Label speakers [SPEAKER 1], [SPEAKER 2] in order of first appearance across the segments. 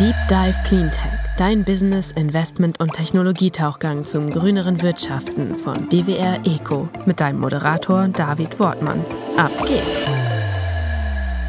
[SPEAKER 1] Deep Dive Cleantech, dein Business, Investment und Technologietauchgang zum grüneren Wirtschaften von DWR Eco mit deinem Moderator David Wortmann. Ab geht's!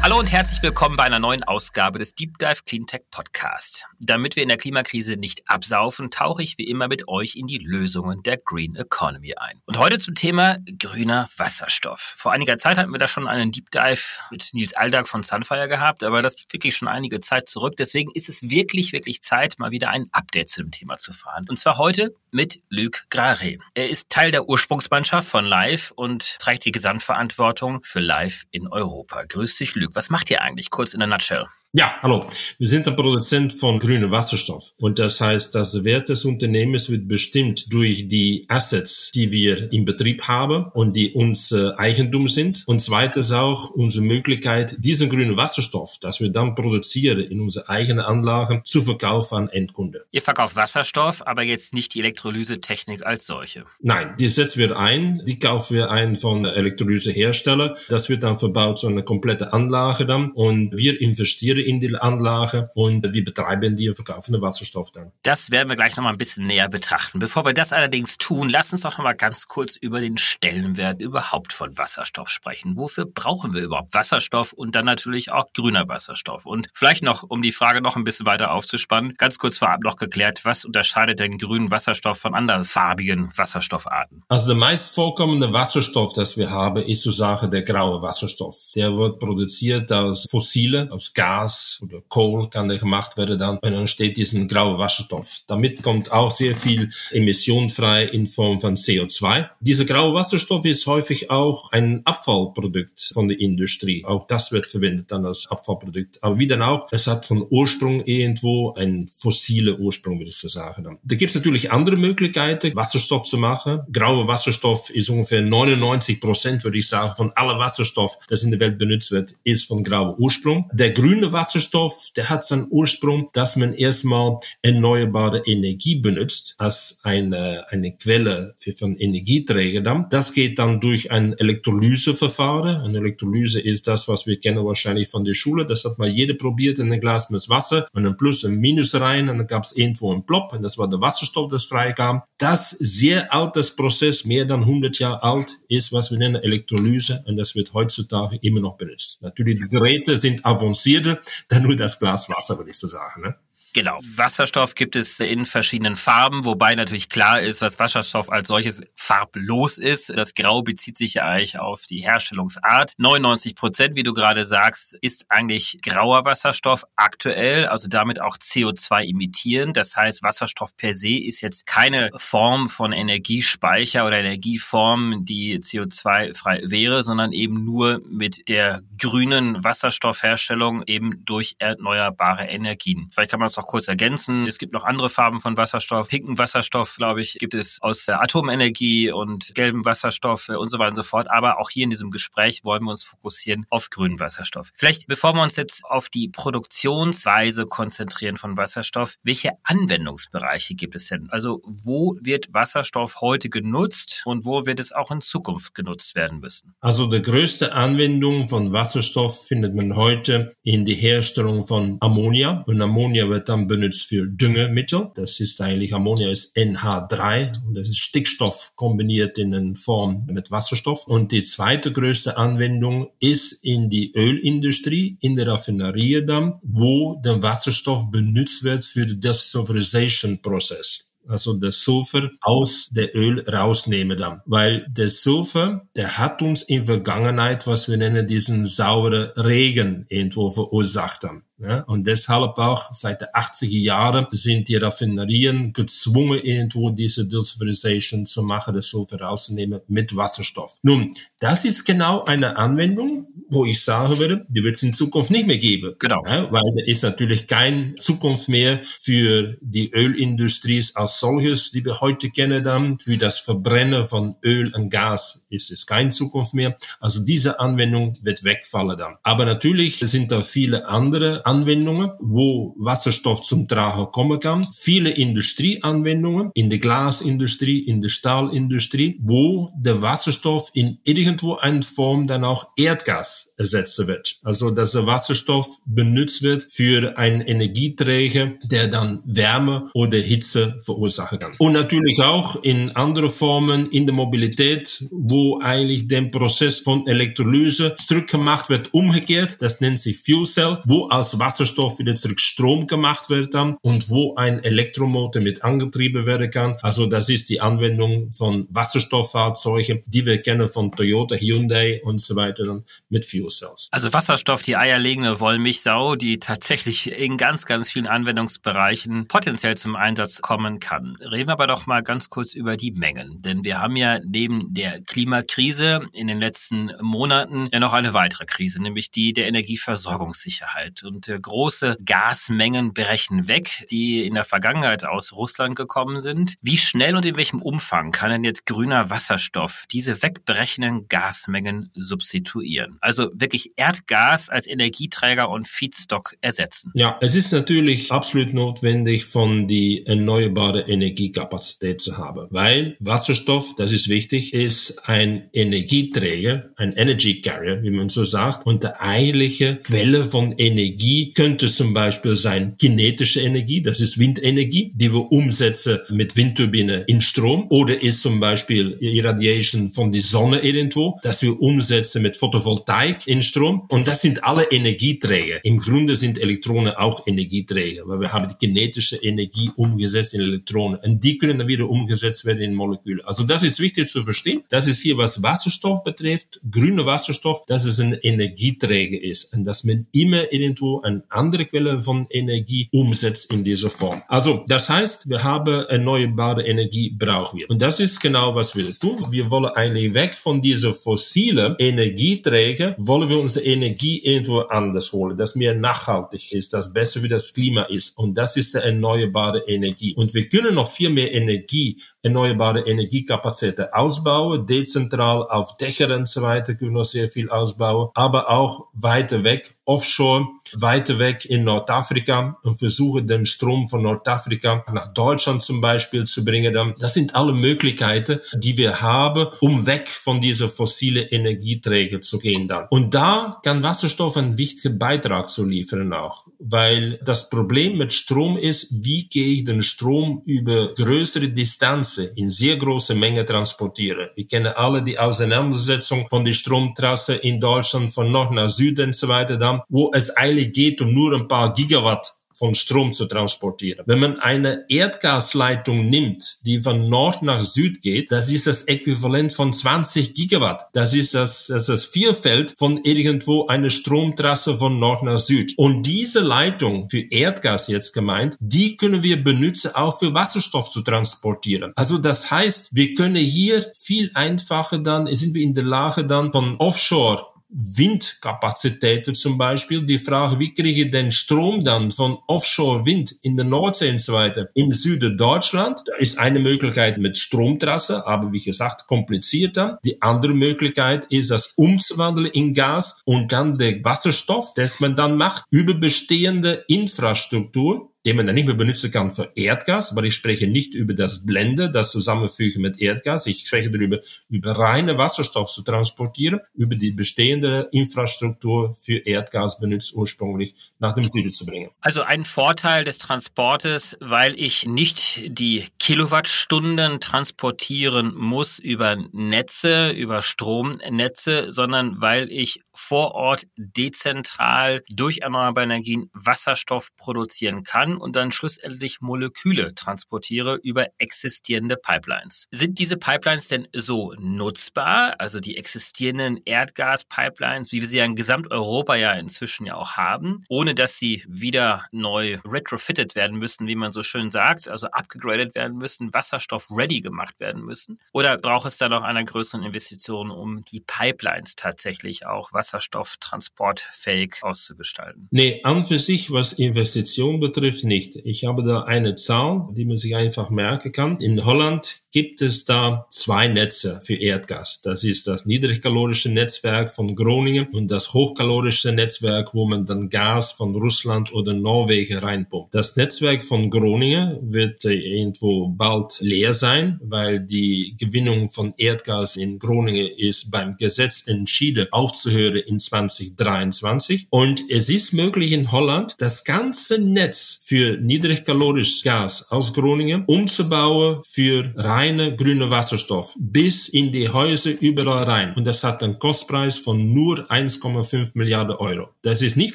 [SPEAKER 2] Hallo und herzlich willkommen bei einer neuen Ausgabe des Deep Dive Cleantech Podcast. Damit wir in der Klimakrise nicht absaufen, tauche ich wie immer mit euch in die Lösungen der Green Economy ein. Und heute zum Thema grüner Wasserstoff. Vor einiger Zeit hatten wir da schon einen Deep Dive mit Nils Aldag von Sunfire gehabt, aber das liegt wirklich schon einige Zeit zurück. Deswegen ist es wirklich, wirklich Zeit, mal wieder ein Update zu dem Thema zu fahren. Und zwar heute mit Luc Grare. Er ist Teil der Ursprungsmannschaft von Live und trägt die Gesamtverantwortung für Live in Europa. Grüß dich, Luc. Was macht ihr eigentlich? Kurz in der Nutshell.
[SPEAKER 3] Ja, hallo. Wir sind der Produzent von grünem Wasserstoff. Und das heißt, das Wert des Unternehmens wird bestimmt durch die Assets, die wir im Betrieb haben und die uns äh, Eigentum sind. Und zweitens auch unsere Möglichkeit, diesen grünen Wasserstoff, das wir dann produzieren in unsere eigenen Anlagen, zu verkaufen an Endkunden.
[SPEAKER 2] Ihr verkauft Wasserstoff, aber jetzt nicht die Elektrolysetechnik als solche.
[SPEAKER 3] Nein, die setzen wir ein. Die kaufen wir ein von Elektrolysehersteller. Das wird dann verbaut, so eine komplette Anlage dann. Und wir investieren in die Anlage und wir betreiben die und verkaufen den Wasserstoff dann.
[SPEAKER 2] Das werden wir gleich nochmal ein bisschen näher betrachten. Bevor wir das allerdings tun, lass uns doch nochmal ganz kurz über den Stellenwert überhaupt von Wasserstoff sprechen. Wofür brauchen wir überhaupt Wasserstoff und dann natürlich auch grüner Wasserstoff? Und vielleicht noch, um die Frage noch ein bisschen weiter aufzuspannen, ganz kurz vorab noch geklärt, was unterscheidet den grünen Wasserstoff von anderen farbigen Wasserstoffarten?
[SPEAKER 3] Also der meist vorkommende Wasserstoff, das wir haben, ist zur Sache der graue Wasserstoff. Der wird produziert aus Fossile, aus Gas, Gas oder Kohl kann gemacht werden dann, entsteht diesen grauen Wasserstoff. Damit kommt auch sehr viel Emission frei in Form von CO2. Dieser graue Wasserstoff ist häufig auch ein Abfallprodukt von der Industrie. Auch das wird verwendet dann als Abfallprodukt. Aber wie dann auch, es hat von Ursprung irgendwo ein fossile Ursprung, würde ich so sagen. Da gibt es natürlich andere Möglichkeiten, Wasserstoff zu machen. Grauer Wasserstoff ist ungefähr 99 Prozent, würde ich sagen, von aller Wasserstoff, das in der Welt benutzt wird, ist von grauer Ursprung. Der grüne Wasserstoff der hat seinen Ursprung, dass man erstmal erneuerbare Energie benutzt als eine, eine Quelle für von Energieträger dann. Das geht dann durch ein Elektrolyseverfahren. Eine Elektrolyse ist das, was wir kennen wahrscheinlich von der Schule. Das hat mal jeder probiert in ein Glas mit Wasser und ein Plus und Minus rein und dann gab es irgendwo einen Plop und das war der Wasserstoff, das freikam. Das sehr altes Prozess, mehr dann 100 Jahre alt, ist, was wir nennen Elektrolyse und das wird heutzutage immer noch benutzt. Natürlich, die Geräte sind avancierter, dann nur das Glas Wasser, würde ich so sagen. Ne?
[SPEAKER 2] Genau. Wasserstoff gibt es in verschiedenen Farben, wobei natürlich klar ist, was Wasserstoff als solches farblos ist. Das Grau bezieht sich ja eigentlich auf die Herstellungsart. 99 Prozent, wie du gerade sagst, ist eigentlich grauer Wasserstoff aktuell, also damit auch CO2 emittieren. Das heißt, Wasserstoff per se ist jetzt keine Form von Energiespeicher oder Energieform, die CO2-frei wäre, sondern eben nur mit der grünen Wasserstoffherstellung eben durch erneuerbare Energien. Vielleicht kann man es auch kurz ergänzen. Es gibt noch andere Farben von Wasserstoff. Pinken Wasserstoff, glaube ich, gibt es aus der Atomenergie und gelben Wasserstoff und so weiter und so fort. Aber auch hier in diesem Gespräch wollen wir uns fokussieren auf grünen Wasserstoff. Vielleicht, bevor wir uns jetzt auf die Produktionsweise konzentrieren von Wasserstoff, welche Anwendungsbereiche gibt es denn? Also wo wird Wasserstoff heute genutzt und wo wird es auch in Zukunft genutzt werden müssen?
[SPEAKER 3] Also die größte Anwendung von Wasserstoff findet man heute in die Herstellung von Ammonia. Und Ammonia wird dann dann benutzt für Düngemittel. Das ist eigentlich Ammonia ist NH3 und das ist Stickstoff kombiniert in Form mit Wasserstoff. Und die zweite größte Anwendung ist in die Ölindustrie, in der Raffinerie dann, wo der Wasserstoff benutzt wird für den Desulfurization-Prozess also der Sulfur aus der Öl rausnehmen dann. Weil der Sulfur, der hat uns in Vergangenheit, was wir nennen, diesen sauren Regen irgendwo verursacht haben. Ja, und deshalb auch seit den 80er Jahren sind die Raffinerien gezwungen, irgendwo diese Desulfurization zu machen, das Sulfur rauszunehmen mit Wasserstoff. Nun, das ist genau eine Anwendung, wo ich sagen würde, die wird es in Zukunft nicht mehr geben.
[SPEAKER 2] Genau.
[SPEAKER 3] Ja, weil da ist natürlich keine Zukunft mehr für die Ölindustrie als solches, die wir heute kennen dann, für das Verbrennen von Öl und Gas ist es keine Zukunft mehr. Also diese Anwendung wird wegfallen dann. Aber natürlich sind da viele andere Anwendungen, wo Wasserstoff zum Tragen kommen kann. Viele Industrieanwendungen in der Glasindustrie, in der Stahlindustrie, wo der Wasserstoff in irgendwo einer Form dann auch Erdgas ersetzen wird. Also dass der Wasserstoff benutzt wird für einen Energieträger, der dann Wärme oder Hitze verursachen kann. Und natürlich auch in andere Formen in der Mobilität, wo eigentlich der Prozess von Elektrolyse zurückgemacht wird, umgekehrt. Das nennt sich Fuel Cell, wo als Wasserstoff wieder zurück Strom gemacht wird dann und wo ein Elektromotor mit angetrieben werden kann. Also das ist die Anwendung von Wasserstofffahrzeugen, die wir kennen von Toyota, Hyundai und so weiter dann mit Fuel Cells.
[SPEAKER 2] Also Wasserstoff, die eierlegende Wollmilchsau, die tatsächlich in ganz, ganz vielen Anwendungsbereichen potenziell zum Einsatz kommen kann. Reden wir aber doch mal ganz kurz über die Mengen. Denn wir haben ja neben der Klimakrise in den letzten Monaten ja noch eine weitere Krise, nämlich die der Energieversorgungssicherheit. Und äh, große Gasmengen brechen weg, die in der Vergangenheit aus Russland gekommen sind. Wie schnell und in welchem Umfang kann denn jetzt grüner Wasserstoff diese wegbrechenden Gasmengen substituieren? Also wirklich Erdgas als Energieträger und Feedstock ersetzen?
[SPEAKER 3] Ja, es ist natürlich absolut notwendig, von die erneuerbare Energiekapazität zu haben, weil Wasserstoff, das ist wichtig, ist ein Energieträger, ein Energy Carrier, wie man so sagt, und der eigentliche Quelle von Energie könnte zum Beispiel sein kinetische Energie, das ist Windenergie, die wir umsetzen mit Windturbine in Strom, oder ist zum Beispiel Irradiation von die Sonne irgendwo, das wir umsetzen mit Photovoltaik in Strom, und das sind alle Energieträger. Im Grunde sind Elektronen auch Energieträger, weil wir haben die kinetische Energie umgesetzt in Elektronen, und die können dann wieder umgesetzt werden in Moleküle. Also das ist wichtig zu verstehen. Das ist hier, was Wasserstoff betrifft, grüner Wasserstoff, dass es ein Energieträger ist und dass man immer irgendwo eine andere Quelle von Energie umsetzt in dieser Form. Also das heißt, wir haben erneuerbare Energie brauchen wir. Und das ist genau, was wir tun. Wir wollen eigentlich weg von dieser fossilen Energieträger, wollen wir unsere Energie irgendwo anders holen, dass mehr nachhaltig ist, dass besser für das Klima ist. Und das ist die erneuerbare Energie. Und wir können noch viel mehr Energie erneuerbare Energiekapazität ausbauen, dezentral auf Dächer und so weiter können wir sehr viel ausbauen, aber auch weiter weg, offshore, weiter weg in Nordafrika und versuchen den Strom von Nordafrika nach Deutschland zum Beispiel zu bringen. Das sind alle Möglichkeiten, die wir haben, um weg von dieser fossile Energieträger zu gehen dann. Und da kann Wasserstoff einen wichtigen Beitrag zu liefern auch, weil das Problem mit Strom ist, wie gehe ich den Strom über größere Distanzen in sehr große Menge transportieren. Wir kennen alle die Auseinandersetzung von der Stromtrasse in Deutschland von Nord nach Süden und so weiter dann, wo es eigentlich geht um nur ein paar Gigawatt von Strom zu transportieren. Wenn man eine Erdgasleitung nimmt, die von Nord nach Süd geht, das ist das Äquivalent von 20 Gigawatt. Das ist das, das, ist das Vierfeld von irgendwo eine Stromtrasse von Nord nach Süd. Und diese Leitung für Erdgas jetzt gemeint, die können wir benutzen, auch für Wasserstoff zu transportieren. Also das heißt, wir können hier viel einfacher dann, sind wir in der Lage dann von Offshore Windkapazitäten zum Beispiel. Die Frage, wie kriege ich den Strom dann von Offshore-Wind in der Nordsee und so weiter im Süden Deutschland? Da ist eine Möglichkeit mit Stromtrasse, aber wie gesagt, komplizierter. Die andere Möglichkeit ist, das umzuwandeln in Gas und dann der Wasserstoff, das man dann macht, über bestehende Infrastruktur den man dann nicht mehr benutzen kann für Erdgas, aber ich spreche nicht über das Blende, das Zusammenfügen mit Erdgas. Ich spreche darüber, über reine Wasserstoff zu transportieren, über die bestehende Infrastruktur für Erdgas benutzt ursprünglich nach dem Süden zu bringen.
[SPEAKER 2] Also ein Vorteil des Transportes, weil ich nicht die Kilowattstunden transportieren muss über Netze, über Stromnetze, sondern weil ich vor Ort dezentral durch erneuerbare Energien Wasserstoff produzieren kann und dann schlussendlich Moleküle transportiere über existierende Pipelines. Sind diese Pipelines denn so nutzbar, also die existierenden Erdgas-Pipelines, wie wir sie ja in Gesamteuropa ja inzwischen ja auch haben, ohne dass sie wieder neu retrofitted werden müssen, wie man so schön sagt, also abgegradet werden müssen, Wasserstoff-ready gemacht werden müssen? Oder braucht es da noch einer größeren Investition, um die Pipelines tatsächlich auch wasserstofftransportfähig auszugestalten?
[SPEAKER 3] Nee, an für sich, was Investition betrifft, nicht. Ich habe da eine Zahl, die man sich einfach merken kann. In Holland gibt es da zwei Netze für Erdgas. Das ist das niedrigkalorische Netzwerk von Groningen und das hochkalorische Netzwerk, wo man dann Gas von Russland oder Norwegen reinpumpt. Das Netzwerk von Groningen wird irgendwo bald leer sein, weil die Gewinnung von Erdgas in Groningen ist beim Gesetz entschieden aufzuhören in 2023. Und es ist möglich in Holland, das ganze Netz für niedrigkalorisches Gas aus Groningen umzubauen für reine grüne Wasserstoff bis in die Häuser überall rein. Und das hat einen Kostpreis von nur 1,5 Milliarden Euro. Das ist nicht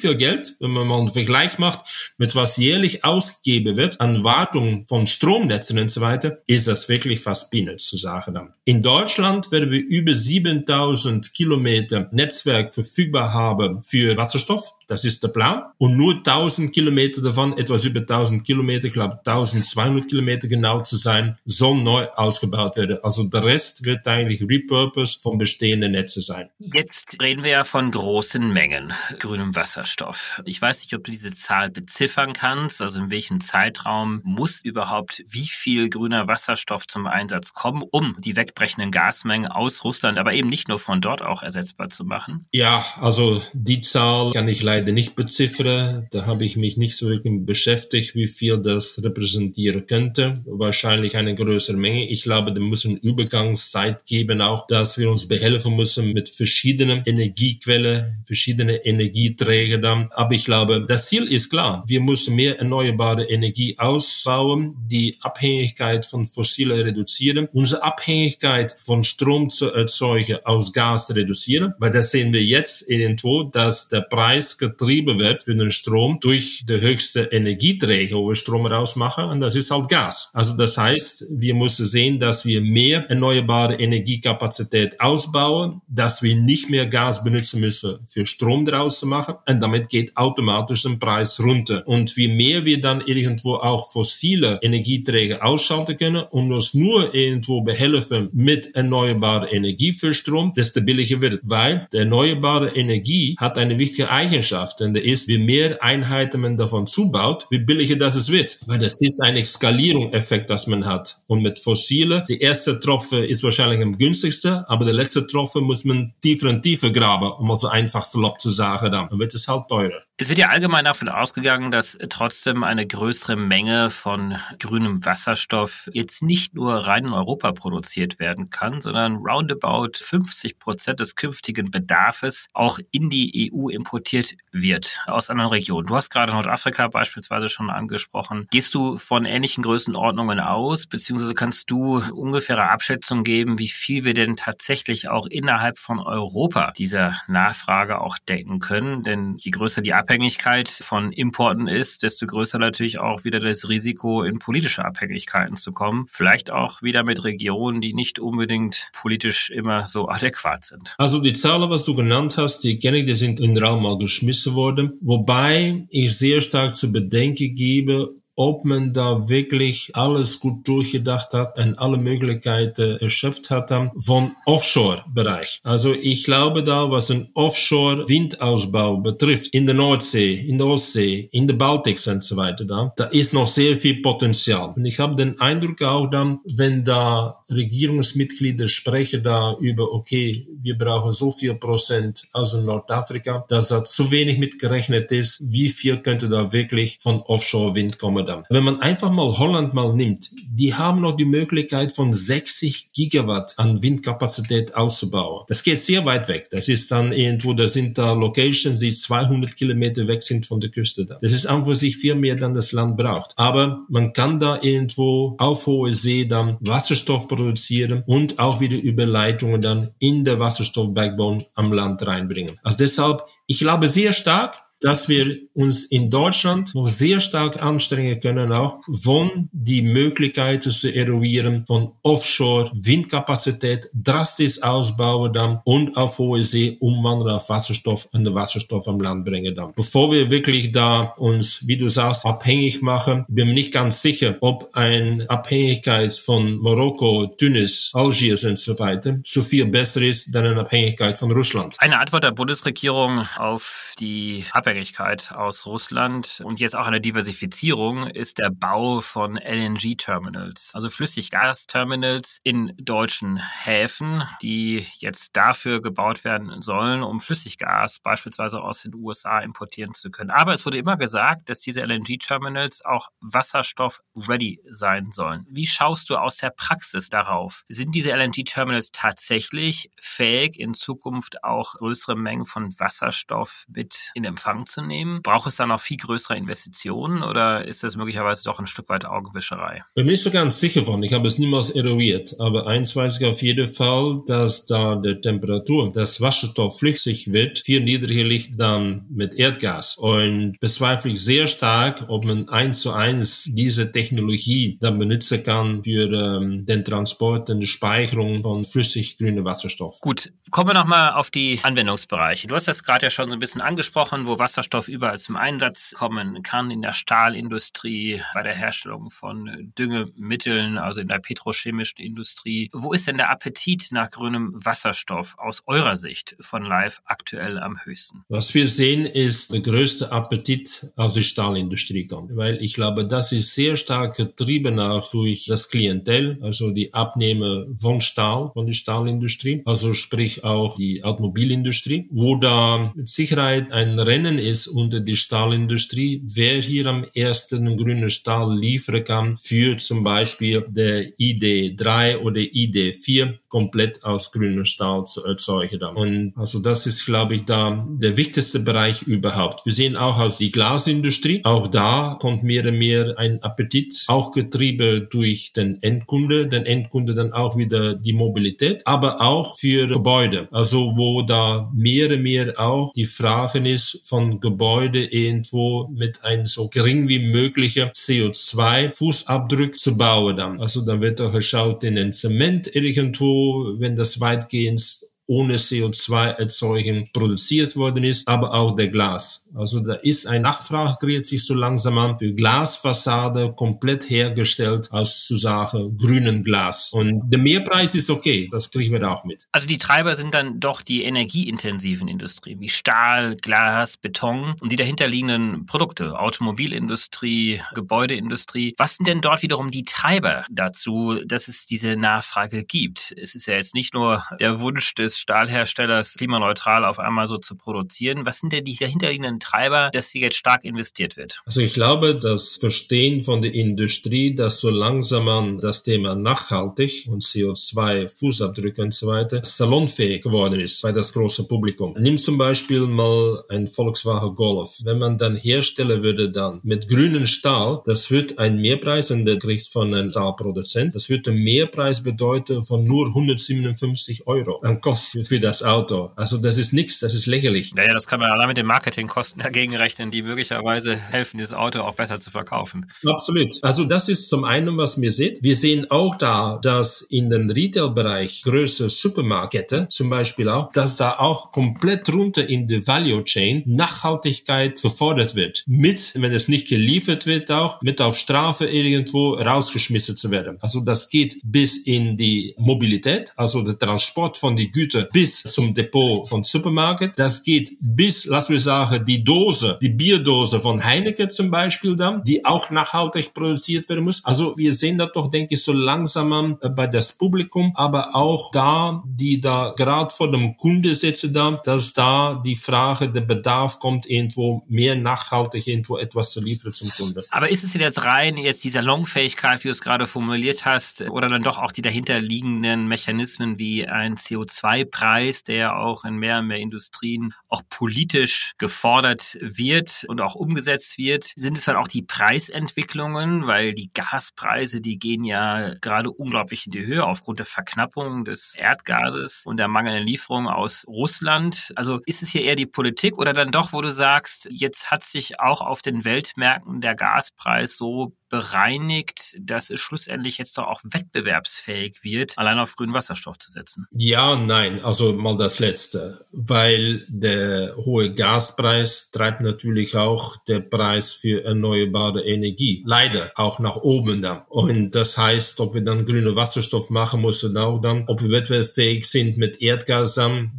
[SPEAKER 3] viel Geld, wenn man mal einen Vergleich macht mit was jährlich ausgegeben wird an Wartung von Stromnetzen und so weiter, ist das wirklich fast Peanuts zu sagen. In Deutschland werden wir über 7000 Kilometer Netzwerk verfügbar haben für Wasserstoff. Das ist der Plan. Und nur 1000 Kilometer davon, etwas über 1000 Kilometer, ich glaube 1200 Kilometer genau zu sein, soll neu ausgebaut werden. Also der Rest wird eigentlich Repurpose von bestehenden Netze sein.
[SPEAKER 2] Jetzt reden wir ja von großen Mengen grünem Wasserstoff. Ich weiß nicht, ob du diese Zahl beziffern kannst. Also in welchem Zeitraum muss überhaupt wie viel grüner Wasserstoff zum Einsatz kommen, um die wegbrechenden Gasmengen aus Russland, aber eben nicht nur von dort auch ersetzbar zu machen?
[SPEAKER 3] Ja, also die Zahl kann ich leider leider nicht beziffern. Da habe ich mich nicht so wirklich beschäftigt, wie viel das repräsentieren könnte. Wahrscheinlich eine größere Menge. Ich glaube, da muss eine Übergangszeit geben, auch dass wir uns behelfen müssen mit verschiedenen Energiequellen, verschiedene Energieträger dann. Aber ich glaube, das Ziel ist klar. Wir müssen mehr erneuerbare Energie ausbauen, die Abhängigkeit von fossilen reduzieren, unsere Abhängigkeit von Strom zu erzeugen aus Gas reduzieren, weil das sehen wir jetzt irgendwo, dass der Preis getrieben wird für den Strom durch die höchste Energieträger, wo wir Strom rausmachen, und das ist halt Gas. Also das heißt, wir müssen sehen, dass wir mehr erneuerbare Energiekapazität ausbauen, dass wir nicht mehr Gas benutzen müssen für Strom draus zu machen, und damit geht automatisch der Preis runter. Und wie mehr wir dann irgendwo auch fossile Energieträger ausschalten können und uns nur irgendwo behelfen mit erneuerbarer Energie für Strom, desto billiger wird, weil die erneuerbare Energie hat eine wichtige Eigenschaft, Der ist, wie mehr Einheiten man davon zubaut, wie billiger das es wird. Weil das ist ein Skalierungseffekt, das man hat. Und mit Fossile, die erste Tropfe ist wahrscheinlich am günstigsten, aber der letzte Tropfe muss man tiefer und tiefer graben, um mal so einfach salopp zu sagen, dann wird es halt teurer.
[SPEAKER 2] Es wird ja allgemein davon ausgegangen, dass trotzdem eine größere Menge von grünem Wasserstoff jetzt nicht nur rein in Europa produziert werden kann, sondern roundabout 50 Prozent des künftigen Bedarfs auch in die EU importiert wird aus anderen Regionen. Du hast gerade Nordafrika beispielsweise schon angesprochen. Gehst du von ähnlichen Größenordnungen aus, beziehungsweise kannst du ungefähre Abschätzung geben, wie viel wir denn tatsächlich auch innerhalb von Europa dieser Nachfrage auch decken können? Denn je größer die Abhängigkeit von Importen ist, desto größer natürlich auch wieder das Risiko, in politische Abhängigkeiten zu kommen. Vielleicht auch wieder mit Regionen, die nicht unbedingt politisch immer so adäquat sind.
[SPEAKER 3] Also die Zahlen, was du genannt hast, die kenne ich, die sind in den Raum mal geschmissen worden. Wobei ich sehr stark zu bedenken gebe, ob man da wirklich alles gut durchgedacht hat und alle Möglichkeiten erschöpft hat vom Offshore-Bereich. Also ich glaube da, was ein Offshore-Windausbau betrifft, in der Nordsee, in der Ostsee, in der Baltik und so weiter, da, da ist noch sehr viel Potenzial. Und ich habe den Eindruck auch dann, wenn da Regierungsmitglieder sprechen da über, okay, wir brauchen so viel Prozent aus Nordafrika, dass da zu wenig mitgerechnet ist, wie viel könnte da wirklich von Offshore-Wind kommen dann. Wenn man einfach mal Holland mal nimmt, die haben noch die Möglichkeit von 60 Gigawatt an Windkapazität auszubauen. Das geht sehr weit weg. Das ist dann irgendwo, da sind da Locations, die 200 Kilometer weg sind von der Küste da. Das ist einfach sich viel mehr dann das Land braucht. Aber man kann da irgendwo auf hohe See dann Wasserstoff produzieren und auch wieder Überleitungen dann in der Wasserstoff-Backbone am Land reinbringen. Also deshalb, ich glaube sehr stark, dass wir uns in Deutschland noch sehr stark anstrengen können, auch von die Möglichkeiten zu eruieren von Offshore-Windkapazität drastisch ausbauen dann und auf hohe See umwandeln auf Wasserstoff und Wasserstoff am Land bringen dann. Bevor wir wirklich da uns, wie du sagst, abhängig machen, bin mir nicht ganz sicher, ob eine Abhängigkeit von Marokko, Tunis, Algiers und so weiter so viel besser ist, als eine Abhängigkeit von Russland.
[SPEAKER 2] Eine Antwort der Bundesregierung auf die Abhängigkeit Abhängigkeit aus Russland und jetzt auch eine Diversifizierung ist der Bau von LNG-Terminals, also Flüssiggasterminals in deutschen Häfen, die jetzt dafür gebaut werden sollen, um Flüssiggas beispielsweise aus den USA importieren zu können. Aber es wurde immer gesagt, dass diese LNG-Terminals auch wasserstoff-ready sein sollen. Wie schaust du aus der Praxis darauf? Sind diese LNG-Terminals tatsächlich fähig, in Zukunft auch größere Mengen von Wasserstoff mit in Empfang zu nehmen? Braucht es da noch viel größere Investitionen oder ist das möglicherweise doch ein Stück weit Augenwischerei?
[SPEAKER 3] Bin mir nicht so ganz sicher von. Ich habe es niemals eruiert. Aber eins weiß ich auf jeden Fall, dass da der Temperatur des Wasserstoff flüssig wird, viel niedriger liegt dann mit Erdgas. Und bezweifle ich sehr stark, ob man eins zu eins diese Technologie dann benutzen kann für ähm, den Transport und die Speicherung von flüssig grünem Wasserstoff.
[SPEAKER 2] Gut, kommen wir nochmal auf die Anwendungsbereiche. Du hast das gerade ja schon so ein bisschen angesprochen, wo Wasserstoff überall zum Einsatz kommen kann, in der Stahlindustrie, bei der Herstellung von Düngemitteln, also in der petrochemischen Industrie. Wo ist denn der Appetit nach grünem Wasserstoff aus eurer Sicht von Live aktuell am höchsten?
[SPEAKER 3] Was wir sehen, ist der größte Appetit aus der Stahlindustrie kommt, weil ich glaube, das ist sehr stark getrieben auch durch das Klientel, also die Abnehmer von Stahl, von der Stahlindustrie, also sprich auch die Automobilindustrie, wo da mit Sicherheit ein Rennen ist unter die Stahlindustrie, wer hier am ersten grünen Stahl liefern kann für zum Beispiel der ID3 oder ID4 komplett aus grünem Stahl zu erzeugen. Und also das ist, glaube ich, da der wichtigste Bereich überhaupt. Wir sehen auch aus die Glasindustrie, auch da kommt mehr und mehr ein Appetit, auch getrieben durch den Endkunde, den Endkunde dann auch wieder die Mobilität, aber auch für Gebäude. Also wo da mehr und mehr auch die Frage ist von Gebäude irgendwo mit einem so gering wie möglichen CO2-Fußabdruck zu bauen dann. Also dann wird auch geschaut in den Zement irgendwo wenn das weitgehend ohne CO2-Erzeugung produziert worden ist, aber auch der Glas. Also da ist eine Nachfrage, kreiert sich so langsam an, für Glasfassade komplett hergestellt aus zu sagen grünen Glas. Und der Mehrpreis ist okay, das kriegen wir auch mit.
[SPEAKER 2] Also die Treiber sind dann doch die energieintensiven Industrien wie Stahl, Glas, Beton und die dahinterliegenden Produkte, Automobilindustrie, Gebäudeindustrie. Was sind denn dort wiederum die Treiber dazu, dass es diese Nachfrage gibt? Es ist ja jetzt nicht nur der Wunsch des Stahlherstellers, klimaneutral auf einmal so zu produzieren. Was sind denn die dahinterliegenden Treiber, dass hier jetzt stark investiert wird?
[SPEAKER 3] Also ich glaube, das Verstehen von der Industrie, dass so langsam an das Thema nachhaltig und CO2-Fußabdrücke und so weiter salonfähig geworden ist bei das große Publikum. Nimm zum Beispiel mal ein Volkswagen Golf. Wenn man dann herstellen würde dann mit grünem Stahl, das wird ein Mehrpreis und der kriegt von einem Stahlproduzent, das wird ein Mehrpreis bedeuten von nur 157 Euro an Kosten für das Auto. Also das ist nichts, das ist lächerlich.
[SPEAKER 2] Naja, das kann man allein mit den Marketingkosten dagegen rechnen, die möglicherweise helfen, dieses Auto auch besser zu verkaufen.
[SPEAKER 3] Absolut. Also das ist zum einen, was wir sehen. Wir sehen auch da, dass in den Retail-Bereich größere Supermärkte zum Beispiel auch, dass da auch komplett runter in die Value Chain Nachhaltigkeit gefordert wird. Mit, wenn es nicht geliefert wird, auch mit auf Strafe irgendwo rausgeschmissen zu werden. Also das geht bis in die Mobilität, also der Transport von die Güter bis zum Depot von Supermarkt. Das geht bis, lass wir sagen, die Dose, die Bierdose von Heineken zum Beispiel dann, die auch nachhaltig produziert werden muss. Also wir sehen das doch, denke ich, so langsam an äh, bei das Publikum, aber auch da, die da gerade vor dem Kunde sitzen da, dass da die Frage, der Bedarf kommt, irgendwo mehr nachhaltig irgendwo etwas zu liefern zum Kunde.
[SPEAKER 2] Aber ist es jetzt rein jetzt die Salonfähigkeit, wie du es gerade formuliert hast, oder dann doch auch die dahinterliegenden Mechanismen wie ein CO2 CO2-Preis, der auch in mehr und mehr Industrien auch politisch gefordert wird und auch umgesetzt wird, sind es dann auch die Preisentwicklungen, weil die Gaspreise, die gehen ja gerade unglaublich in die Höhe aufgrund der Verknappung des Erdgases und der mangelnden Lieferung aus Russland. Also ist es hier eher die Politik oder dann doch, wo du sagst, jetzt hat sich auch auf den Weltmärkten der Gaspreis so bereinigt, dass es schlussendlich jetzt doch auch wettbewerbsfähig wird, allein auf grünen Wasserstoff zu setzen?
[SPEAKER 3] Ja, nein, also mal das Letzte, weil der hohe Gaspreis treibt natürlich auch der Preis für erneuerbare Energie. Leider auch nach oben dann. Und das heißt, ob wir dann grüne Wasserstoff machen müssen, auch dann, ob wir wettbewerbsfähig sind mit Erdgas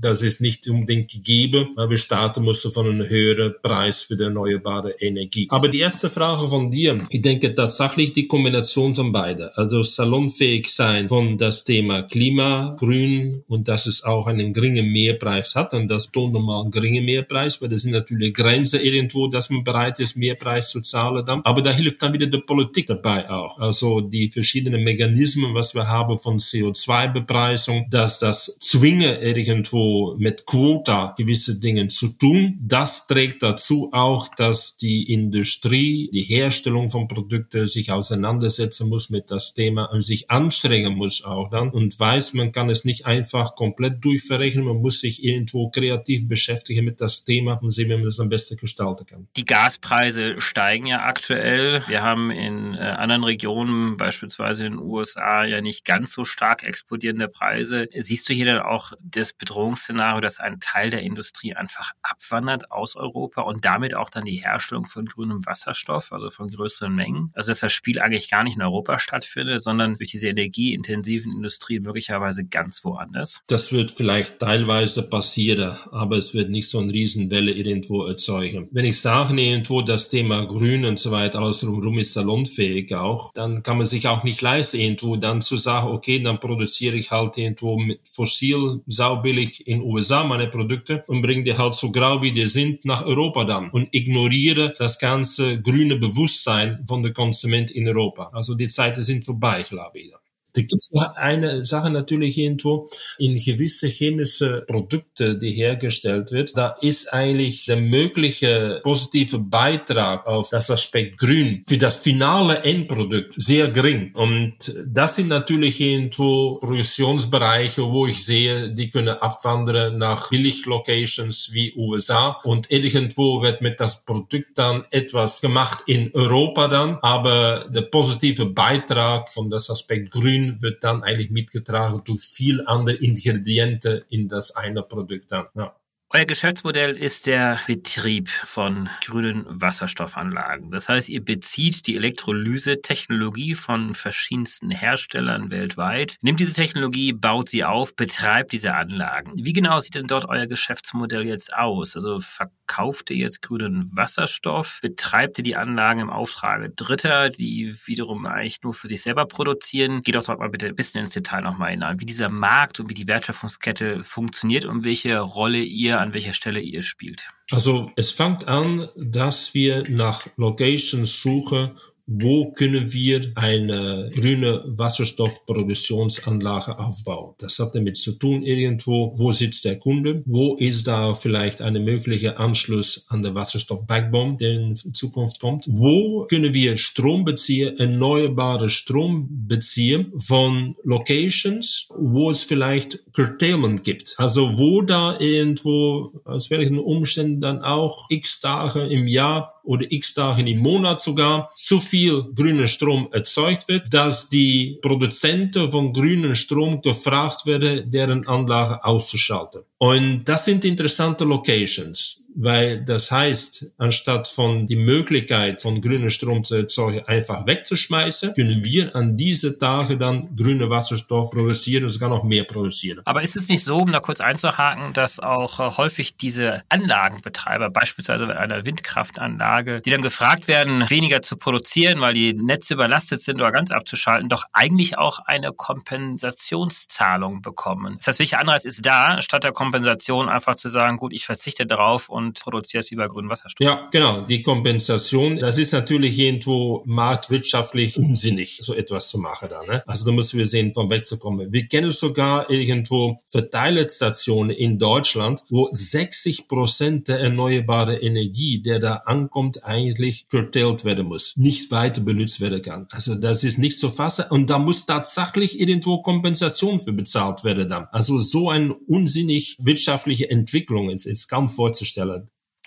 [SPEAKER 3] das ist nicht unbedingt gegeben, weil wir starten müssen von einem höheren Preis für die erneuerbare Energie. Aber die erste Frage von dir, ich denke tatsächlich die Kombination von beiden. Also salonfähig sein von das Thema Klima, Grün und dass es auch einen geringen Mehrpreis hat und das tun einen geringen Mehrpreis, weil das sind natürlich Grenzen irgendwo, dass man bereit ist, Mehrpreis zu zahlen dann. Aber da hilft dann wieder die Politik dabei auch. Also die verschiedenen Mechanismen, was wir haben von CO2-Bepreisung, dass das zwinge irgendwo mit Quota gewisse Dinge zu tun, das trägt dazu auch, dass die Industrie, die Herstellung von Produkten sich auseinandersetzen muss mit das Thema und sich anstrengen muss auch dann und weiß, man kann es nicht einfach komplett durchverrechnen, man muss sich irgendwo kreativ beschäftigen mit das Thema und sehen, wie man das am besten gestalten kann.
[SPEAKER 2] Die Gaspreise steigen ja aktuell. Wir haben in äh, anderen Regionen, beispielsweise in den USA, ja nicht ganz so stark explodierende Preise. Siehst du hier dann auch das Bedrohungsszenario, dass ein Teil der Industrie einfach abwandert aus Europa und damit auch dann die Herstellung von grünem Wasserstoff, also von größeren Mengen? Also dass das Spiel eigentlich gar nicht in Europa stattfindet, sondern durch diese energieintensiven Industrie möglicherweise ganz woanders?
[SPEAKER 3] Das wird vielleicht teilweise passieren, aber es wird nicht so eine Riesenwelle irgendwo erzeugen. Wenn ich sage irgendwo, das Thema Grün und so weiter, alles drumherum ist salonfähig auch, dann kann man sich auch nicht leisten, irgendwo dann zu sagen, okay, dann produziere ich halt irgendwo mit fossil saubillig in USA meine Produkte und bringe die halt so grau wie die sind nach Europa dann und ignoriere das ganze grüne Bewusstsein von der Konsument in Europa. Also die Zeiten sind vorbei, glaube ich. Da gibt es noch eine Sache natürlich irgendwo, in gewisse chemische Produkte, die hergestellt wird, da ist eigentlich der mögliche positive Beitrag auf das Aspekt Grün für das finale Endprodukt sehr gering. Und das sind natürlich irgendwo Produktionsbereiche, wo ich sehe, die können abwandern nach Billig-Locations wie USA und irgendwo wird mit das Produkt dann etwas gemacht in Europa dann, aber der positive Beitrag von das Aspekt Grün Grün wird dann eigentlich mitgetragen durch viel andere Ingredienten in das eine Produkt dann. Ja.
[SPEAKER 2] Euer Geschäftsmodell ist der Betrieb von grünen Wasserstoffanlagen. Das heißt, ihr bezieht die Elektrolyse-Technologie von verschiedensten Herstellern weltweit, nimmt diese Technologie, baut sie auf, betreibt diese Anlagen. Wie genau sieht denn dort euer Geschäftsmodell jetzt aus? Also verkauft ihr jetzt grünen Wasserstoff? Betreibt ihr die Anlagen im Auftrage Dritter, die wiederum eigentlich nur für sich selber produzieren? Geht doch dort mal bitte ein bisschen ins Detail nochmal hinein, wie dieser Markt und wie die Wertschöpfungskette funktioniert und welche Rolle ihr an welcher Stelle ihr spielt?
[SPEAKER 3] Also es fängt an, dass wir nach Locations suchen, wo können wir eine grüne Wasserstoffproduktionsanlage aufbauen. Das hat damit zu tun, irgendwo, wo sitzt der Kunde, wo ist da vielleicht eine mögliche Anschluss an der Wasserstoff-Backbone, der in Zukunft kommt, wo können wir Strom beziehen, erneuerbare Strom beziehen von Locations, wo es vielleicht Curtailment gibt. Also wo da irgendwo, aus welchen Umständen dann auch x Tage im Jahr oder x Tage im Monat sogar so viel grüner Strom erzeugt wird, dass die Produzenten von grünen Strom gefragt werden, deren Anlage auszuschalten. Und das sind interessante Locations weil das heißt, anstatt von die Möglichkeit von grünen Strom zu erzeugen einfach wegzuschmeißen, können wir an diese Tage dann grüne Wasserstoff produzieren und sogar noch mehr produzieren.
[SPEAKER 2] Aber ist es nicht so, um da kurz einzuhaken, dass auch äh, häufig diese Anlagenbetreiber, beispielsweise bei einer Windkraftanlage, die dann gefragt werden, weniger zu produzieren, weil die Netze überlastet sind oder ganz abzuschalten, doch eigentlich auch eine Kompensationszahlung bekommen? Das heißt, welcher Anreiz ist da, statt der Kompensation einfach zu sagen, gut, ich verzichte darauf und und produzierst über grünen Wasserstoff.
[SPEAKER 3] Ja, genau. Die Kompensation, das ist natürlich irgendwo marktwirtschaftlich unsinnig, so etwas zu machen da. Ne? Also da müssen wir sehen, von wegzukommen. Wir kennen sogar irgendwo Verteilerstationen in Deutschland, wo 60 Prozent der erneuerbaren Energie, der da ankommt, eigentlich curtailed werden muss, nicht weiter benutzt werden kann. Also das ist nicht zu fassen und da muss tatsächlich irgendwo Kompensation für bezahlt werden dann. Also so eine unsinnig wirtschaftliche Entwicklung ist, ist kaum vorzustellen.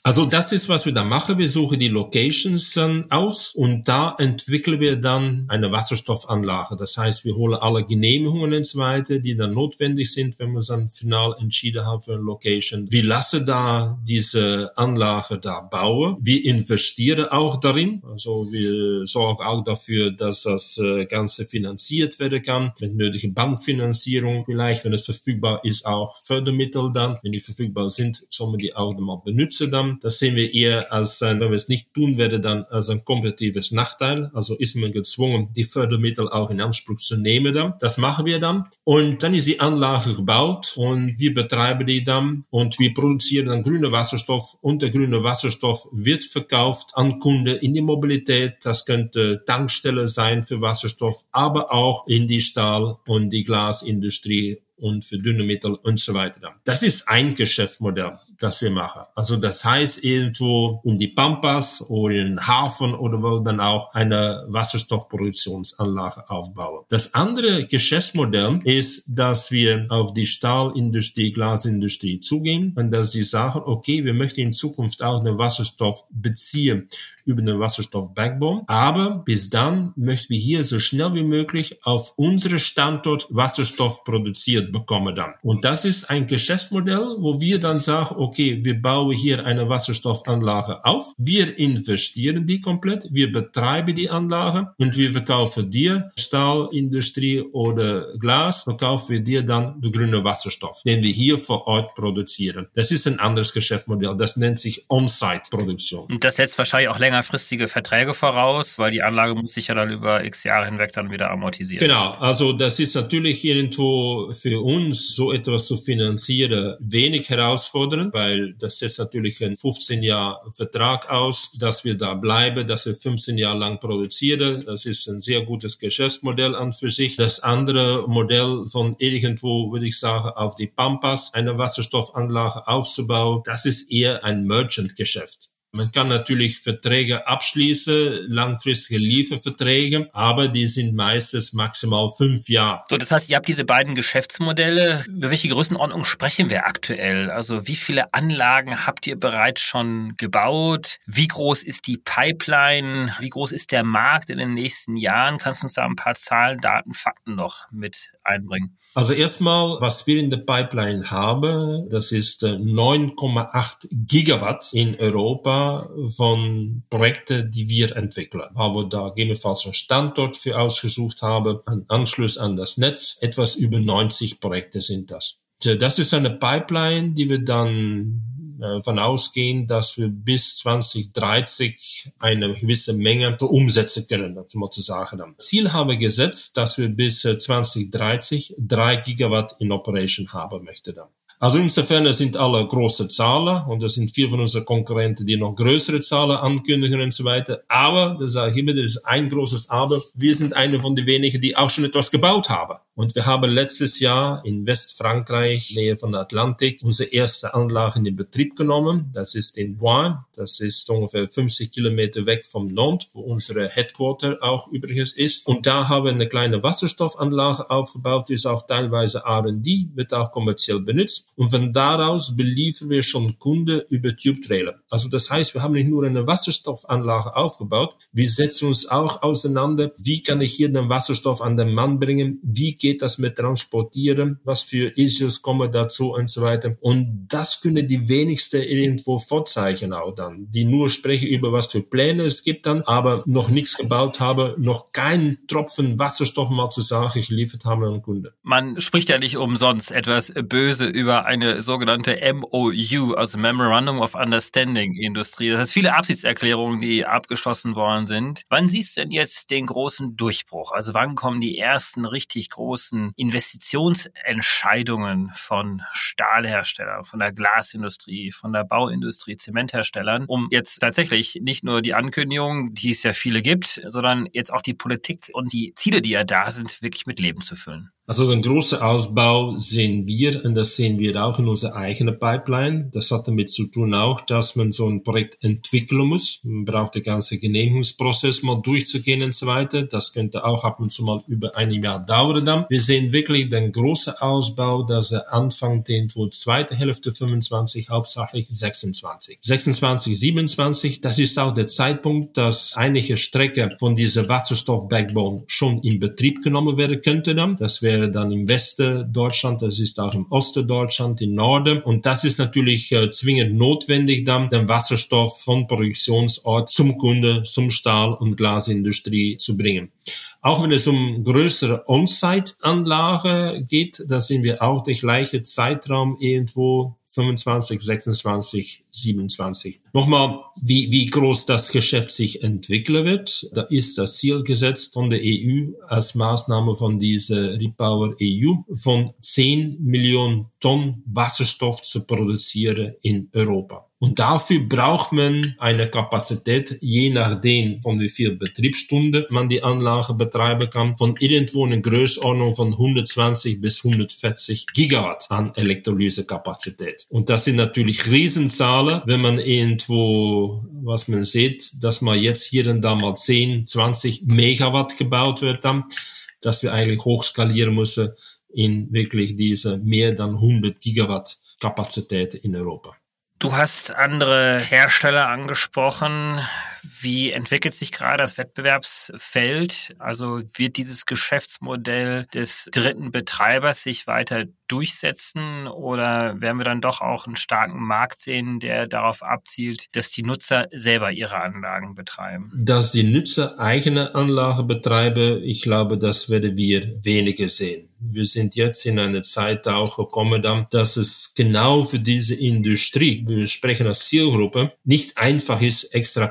[SPEAKER 3] Also das ist, was wir da machen. Wir suchen die Locations dann aus und da entwickeln wir dann eine Wasserstoffanlage. Das heißt, wir holen alle Genehmigungen und so weiter, die dann notwendig sind, wenn wir dann final entschieden haben für eine Location. Wir lassen da diese Anlage da bauen. Wir investieren auch darin. Also wir sorgen auch dafür, dass das äh, Ganze finanziert werden kann mit nötigen Bankfinanzierung vielleicht, wenn es verfügbar ist, auch Fördermittel dann. Wenn die verfügbar sind, soll man die auch mal benutzen dann. Das sehen wir eher als, ein, wenn wir es nicht tun werden, dann als ein kompetitives Nachteil. Also ist man gezwungen, die Fördermittel auch in Anspruch zu nehmen dann. Das machen wir dann. Und dann ist die Anlage gebaut und wir betreiben die dann und wir produzieren dann grüne Wasserstoff und der grüne Wasserstoff wird verkauft an Kunden in die Mobilität. Das könnte Tankstelle sein für Wasserstoff, aber auch in die Stahl- und die Glasindustrie und für Düngemittel und so weiter. Das ist ein Geschäftsmodell, das wir machen. Also das heißt irgendwo in die Pampas oder in den Hafen oder wo dann auch eine Wasserstoffproduktionsanlage aufbauen. Das andere Geschäftsmodell ist, dass wir auf die Stahlindustrie, Glasindustrie zugehen und dass sie sagen, okay, wir möchten in Zukunft auch den Wasserstoff beziehen über den Wasserstoff-Backbone. Aber bis dann möchten wir hier so schnell wie möglich auf unsere Standort Wasserstoff produziert bekommen dann. Und das ist ein Geschäftsmodell, wo wir dann sagen, okay, wir bauen hier eine Wasserstoffanlage auf. Wir investieren die komplett. Wir betreiben die Anlage und wir verkaufen dir Stahlindustrie oder Glas, verkaufen wir dir dann den grünen Wasserstoff, den wir hier vor Ort produzieren. Das ist ein anderes Geschäftsmodell. Das nennt sich On-Site-Produktion.
[SPEAKER 2] Und das setzt wahrscheinlich auch länger längerfristige Verträge voraus, weil die Anlage muss sich ja dann über x Jahre hinweg dann wieder amortisieren.
[SPEAKER 3] Genau, also das ist natürlich irgendwo für uns so etwas zu finanzieren wenig herausfordernd, weil das setzt natürlich ein 15 Jahr Vertrag aus, dass wir da bleiben, dass wir 15 Jahre lang produzieren. Das ist ein sehr gutes Geschäftsmodell an für sich. Das andere Modell von irgendwo, würde ich sagen, auf die Pampas eine Wasserstoffanlage aufzubauen, das ist eher ein Merchant-Geschäft. Man kann natürlich Verträge abschließen, langfristige Lieferverträge, aber die sind meistens maximal fünf Jahre.
[SPEAKER 2] So, das heißt, ihr habt diese beiden Geschäftsmodelle. Über welche Größenordnung sprechen wir aktuell? Also wie viele Anlagen habt ihr bereits schon gebaut? Wie groß ist die Pipeline? Wie groß ist der Markt in den nächsten Jahren? Kannst du uns da ein paar Zahlen, Daten, Fakten noch mit einbringen?
[SPEAKER 3] Also erstmal, was wir in der Pipeline haben, das ist 9,8 äh, Gigawatt in Europa von Projekten, die wir entwickeln. Aber da gegebenenfalls einen Standort für ausgesucht haben, einen Anschluss an das Netz. Etwas über 90 Projekte sind das. Das ist eine Pipeline, die wir dann davon äh, ausgehen, dass wir bis 2030 eine gewisse Menge umsetzen können, dazu mal zu sagen. Ziel haben wir gesetzt, dass wir bis 2030 äh, drei Gigawatt in Operation haben möchten. Also insofern sind alle große Zahlen und es sind vier von unseren Konkurrenten, die noch größere Zahlen ankündigen und so weiter. Aber, das sage ich immer, das ist ein großes Aber. Wir sind eine von den wenigen, die auch schon etwas gebaut haben. Und wir haben letztes Jahr in Westfrankreich, Nähe von Atlantik, unsere erste Anlage in Betrieb genommen. Das ist in Bois. Das ist ungefähr 50 Kilometer weg vom Nantes, wo unsere Headquarter auch übrigens ist. Und da haben wir eine kleine Wasserstoffanlage aufgebaut. Die ist auch teilweise R&D, wird auch kommerziell benutzt. Und von daraus beliefern wir schon Kunden über Tube Trailer. Also das heißt, wir haben nicht nur eine Wasserstoffanlage aufgebaut, wir setzen uns auch auseinander, wie kann ich hier den Wasserstoff an den Mann bringen, wie geht das mit Transportieren, was für Issues kommen dazu und so weiter. Und das können die wenigsten irgendwo vorzeichnen auch dann, die nur sprechen über was für Pläne es gibt dann, aber noch nichts gebaut haben, noch keinen Tropfen Wasserstoff mal zur Sache geliefert haben an Kunden.
[SPEAKER 2] Man spricht ja nicht umsonst etwas böse über eine sogenannte MOU, also Memorandum of Understanding Industrie. Das heißt viele Absichtserklärungen, die abgeschlossen worden sind. Wann siehst du denn jetzt den großen Durchbruch? Also wann kommen die ersten richtig großen Investitionsentscheidungen von Stahlherstellern, von der Glasindustrie, von der Bauindustrie, Zementherstellern, um jetzt tatsächlich nicht nur die Ankündigung, die es ja viele gibt, sondern jetzt auch die Politik und die Ziele, die ja da sind, wirklich mit Leben zu füllen.
[SPEAKER 3] Also den großen Ausbau sehen wir und das sehen wir auch in unserer eigenen Pipeline. Das hat damit zu tun auch, dass man so ein Projekt entwickeln muss. Man braucht den ganzen Genehmigungsprozess mal durchzugehen und so weiter. Das könnte auch ab und zu mal über ein Jahr dauern dann. Wir sehen wirklich den großen Ausbau, dass er anfängt irgendwo zweite Hälfte 25, hauptsächlich 26. 26, 27, das ist auch der Zeitpunkt, dass einige Strecke von dieser Wasserstoff-Backbone schon in Betrieb genommen werden könnte dann. Das wäre wäre dann im Westen Deutschland, das ist auch im Osten Deutschland, im Norden. Und das ist natürlich äh, zwingend notwendig, dann den Wasserstoff von Produktionsort zum Kunde, zum Stahl- und Glasindustrie zu bringen. Auch wenn es um größere On-Site-Anlage geht, da sind wir auch der gleiche Zeitraum irgendwo 25, 26, 27. Nochmal, wie, wie groß das Geschäft sich entwickeln wird. Da ist das Ziel gesetzt von der EU als Maßnahme von dieser Repower EU von 10 Millionen Tonnen Wasserstoff zu produzieren in Europa. Und dafür braucht man eine Kapazität, je nachdem, von wie viel Betriebsstunden man die Anlage betreiben kann, von irgendwo eine Größenordnung von 120 bis 140 Gigawatt an Elektrolysekapazität. Und das sind natürlich Riesenzahlen, wenn man irgendwo, was man sieht, dass man jetzt hier und da mal 10, 20 Megawatt gebaut wird, dann, dass wir eigentlich hochskalieren müssen in wirklich diese mehr dann 100 Gigawatt Kapazität in Europa.
[SPEAKER 2] Du hast andere Hersteller angesprochen. Wie entwickelt sich gerade das Wettbewerbsfeld? Also wird dieses Geschäftsmodell des dritten Betreibers sich weiter durchsetzen oder werden wir dann doch auch einen starken Markt sehen, der darauf abzielt, dass die Nutzer selber ihre Anlagen betreiben?
[SPEAKER 3] Dass die Nutzer eigene Anlage betreiben, ich glaube, das werden wir weniger sehen. Wir sind jetzt in einer Zeit auch gekommen, dass es genau für diese Industrie, wir sprechen als Zielgruppe, nicht einfach ist, extra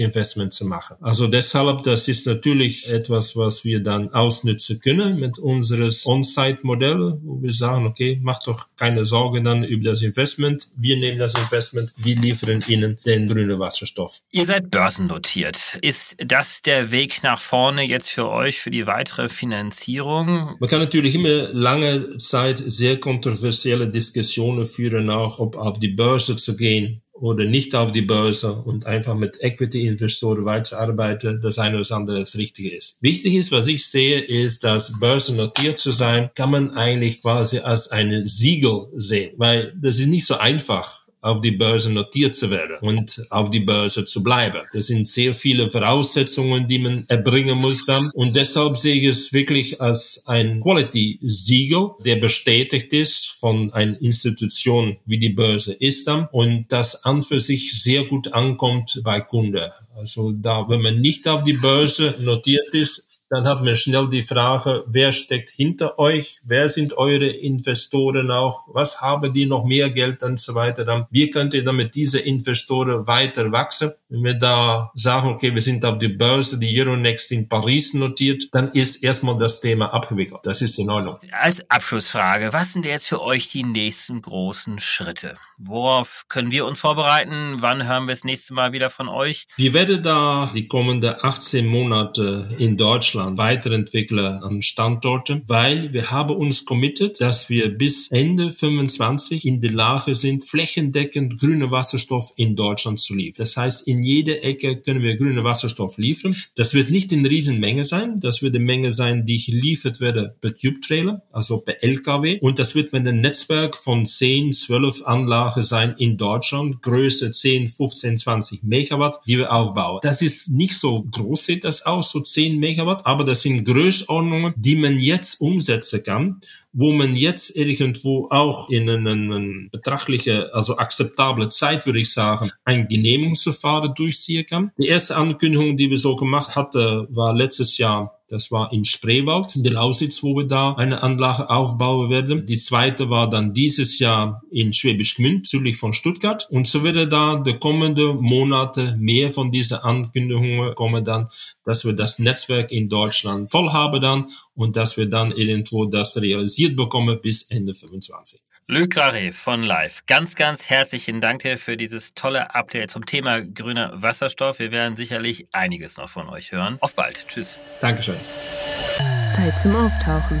[SPEAKER 3] CapEx-Investment zu machen. Also deshalb, das ist natürlich etwas, was wir dann ausnutzen können mit unseres On-Site-Modell, wo wir sagen, okay, macht doch keine Sorge dann über das Investment. Wir nehmen das Investment, wir liefern Ihnen den grünen Wasserstoff.
[SPEAKER 2] Ihr seid börsennotiert. Ist das der Weg nach vorne jetzt für euch, für die weitere Finanzierung?
[SPEAKER 3] Man kann natürlich immer lange Zeit sehr kontroversielle Diskussionen führen, auch ob auf die Börse zu gehen oder nicht auf die Börse und einfach mit Equity-Investoren weiterarbeiten, das eine oder andere das Richtige ist. Wichtig ist, was ich sehe, ist, dass börsennotiert zu sein, kann man eigentlich quasi als eine Siegel sehen, weil das ist nicht so einfach auf die Börse notiert zu werden und auf die Börse zu bleiben. Das sind sehr viele Voraussetzungen, die man erbringen muss. Und deshalb sehe ich es wirklich als ein Quality-Siegel, der bestätigt ist von einer Institution wie die Börse ist und das an für sich sehr gut ankommt bei Kunden. Also da, wenn man nicht auf die Börse notiert ist, dann hat man schnell die Frage, wer steckt hinter euch? Wer sind eure Investoren auch? Was haben die noch mehr Geld und so weiter? Dann, wie könnt ihr damit diese Investoren weiter wachsen? Wenn wir da sagen, okay, wir sind auf die Börse, die Euronext in Paris notiert, dann ist erstmal das Thema abgewickelt. Das ist in Ordnung.
[SPEAKER 2] Als Abschlussfrage, was sind jetzt für euch die nächsten großen Schritte? Worauf können wir uns vorbereiten? Wann hören wir das nächste Mal wieder von euch?
[SPEAKER 3] Wir werden da die kommenden 18 Monate in Deutschland weiterentwickeln an Standorten, weil wir haben uns committed, dass wir bis Ende 25 in der Lage sind, flächendeckend grüne Wasserstoff in Deutschland zu liefern. Das heißt, in jeder Ecke können wir grüne Wasserstoff liefern. Das wird nicht in Riesenmenge sein. Das wird eine Menge sein, die geliefert werden per Tube Trailer, also per LKW. Und das wird mit einem Netzwerk von 10, 12 Anlagen sein in Deutschland. Größe 10, 15, 20 Megawatt, die wir aufbauen. Das ist nicht so groß, sieht das aus, so 10 Megawatt, aber das sind Größenordnungen, die man jetzt umsetzen kann wo man jetzt irgendwo auch in eine betrachtliche, also akzeptable Zeit, würde ich sagen, ein Genehmigungsverfahren durchziehen kann. Die erste Ankündigung, die wir so gemacht hatten, war letztes Jahr das war in Spreewald, in der Lausitz, wo wir da eine Anlage aufbauen werden. Die zweite war dann dieses Jahr in Schwäbisch Gmünd, südlich von Stuttgart. Und so wird da die kommenden Monate mehr von diesen Ankündigungen kommen dann, dass wir das Netzwerk in Deutschland voll haben dann und dass wir dann irgendwo das realisiert bekommen bis Ende 25.
[SPEAKER 2] Luc Raré von Live, ganz, ganz herzlichen Dank dir für dieses tolle Update zum Thema grüner Wasserstoff. Wir werden sicherlich einiges noch von euch hören. Auf bald. Tschüss.
[SPEAKER 3] Dankeschön.
[SPEAKER 1] Zeit zum Auftauchen.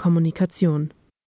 [SPEAKER 1] Kommunikation.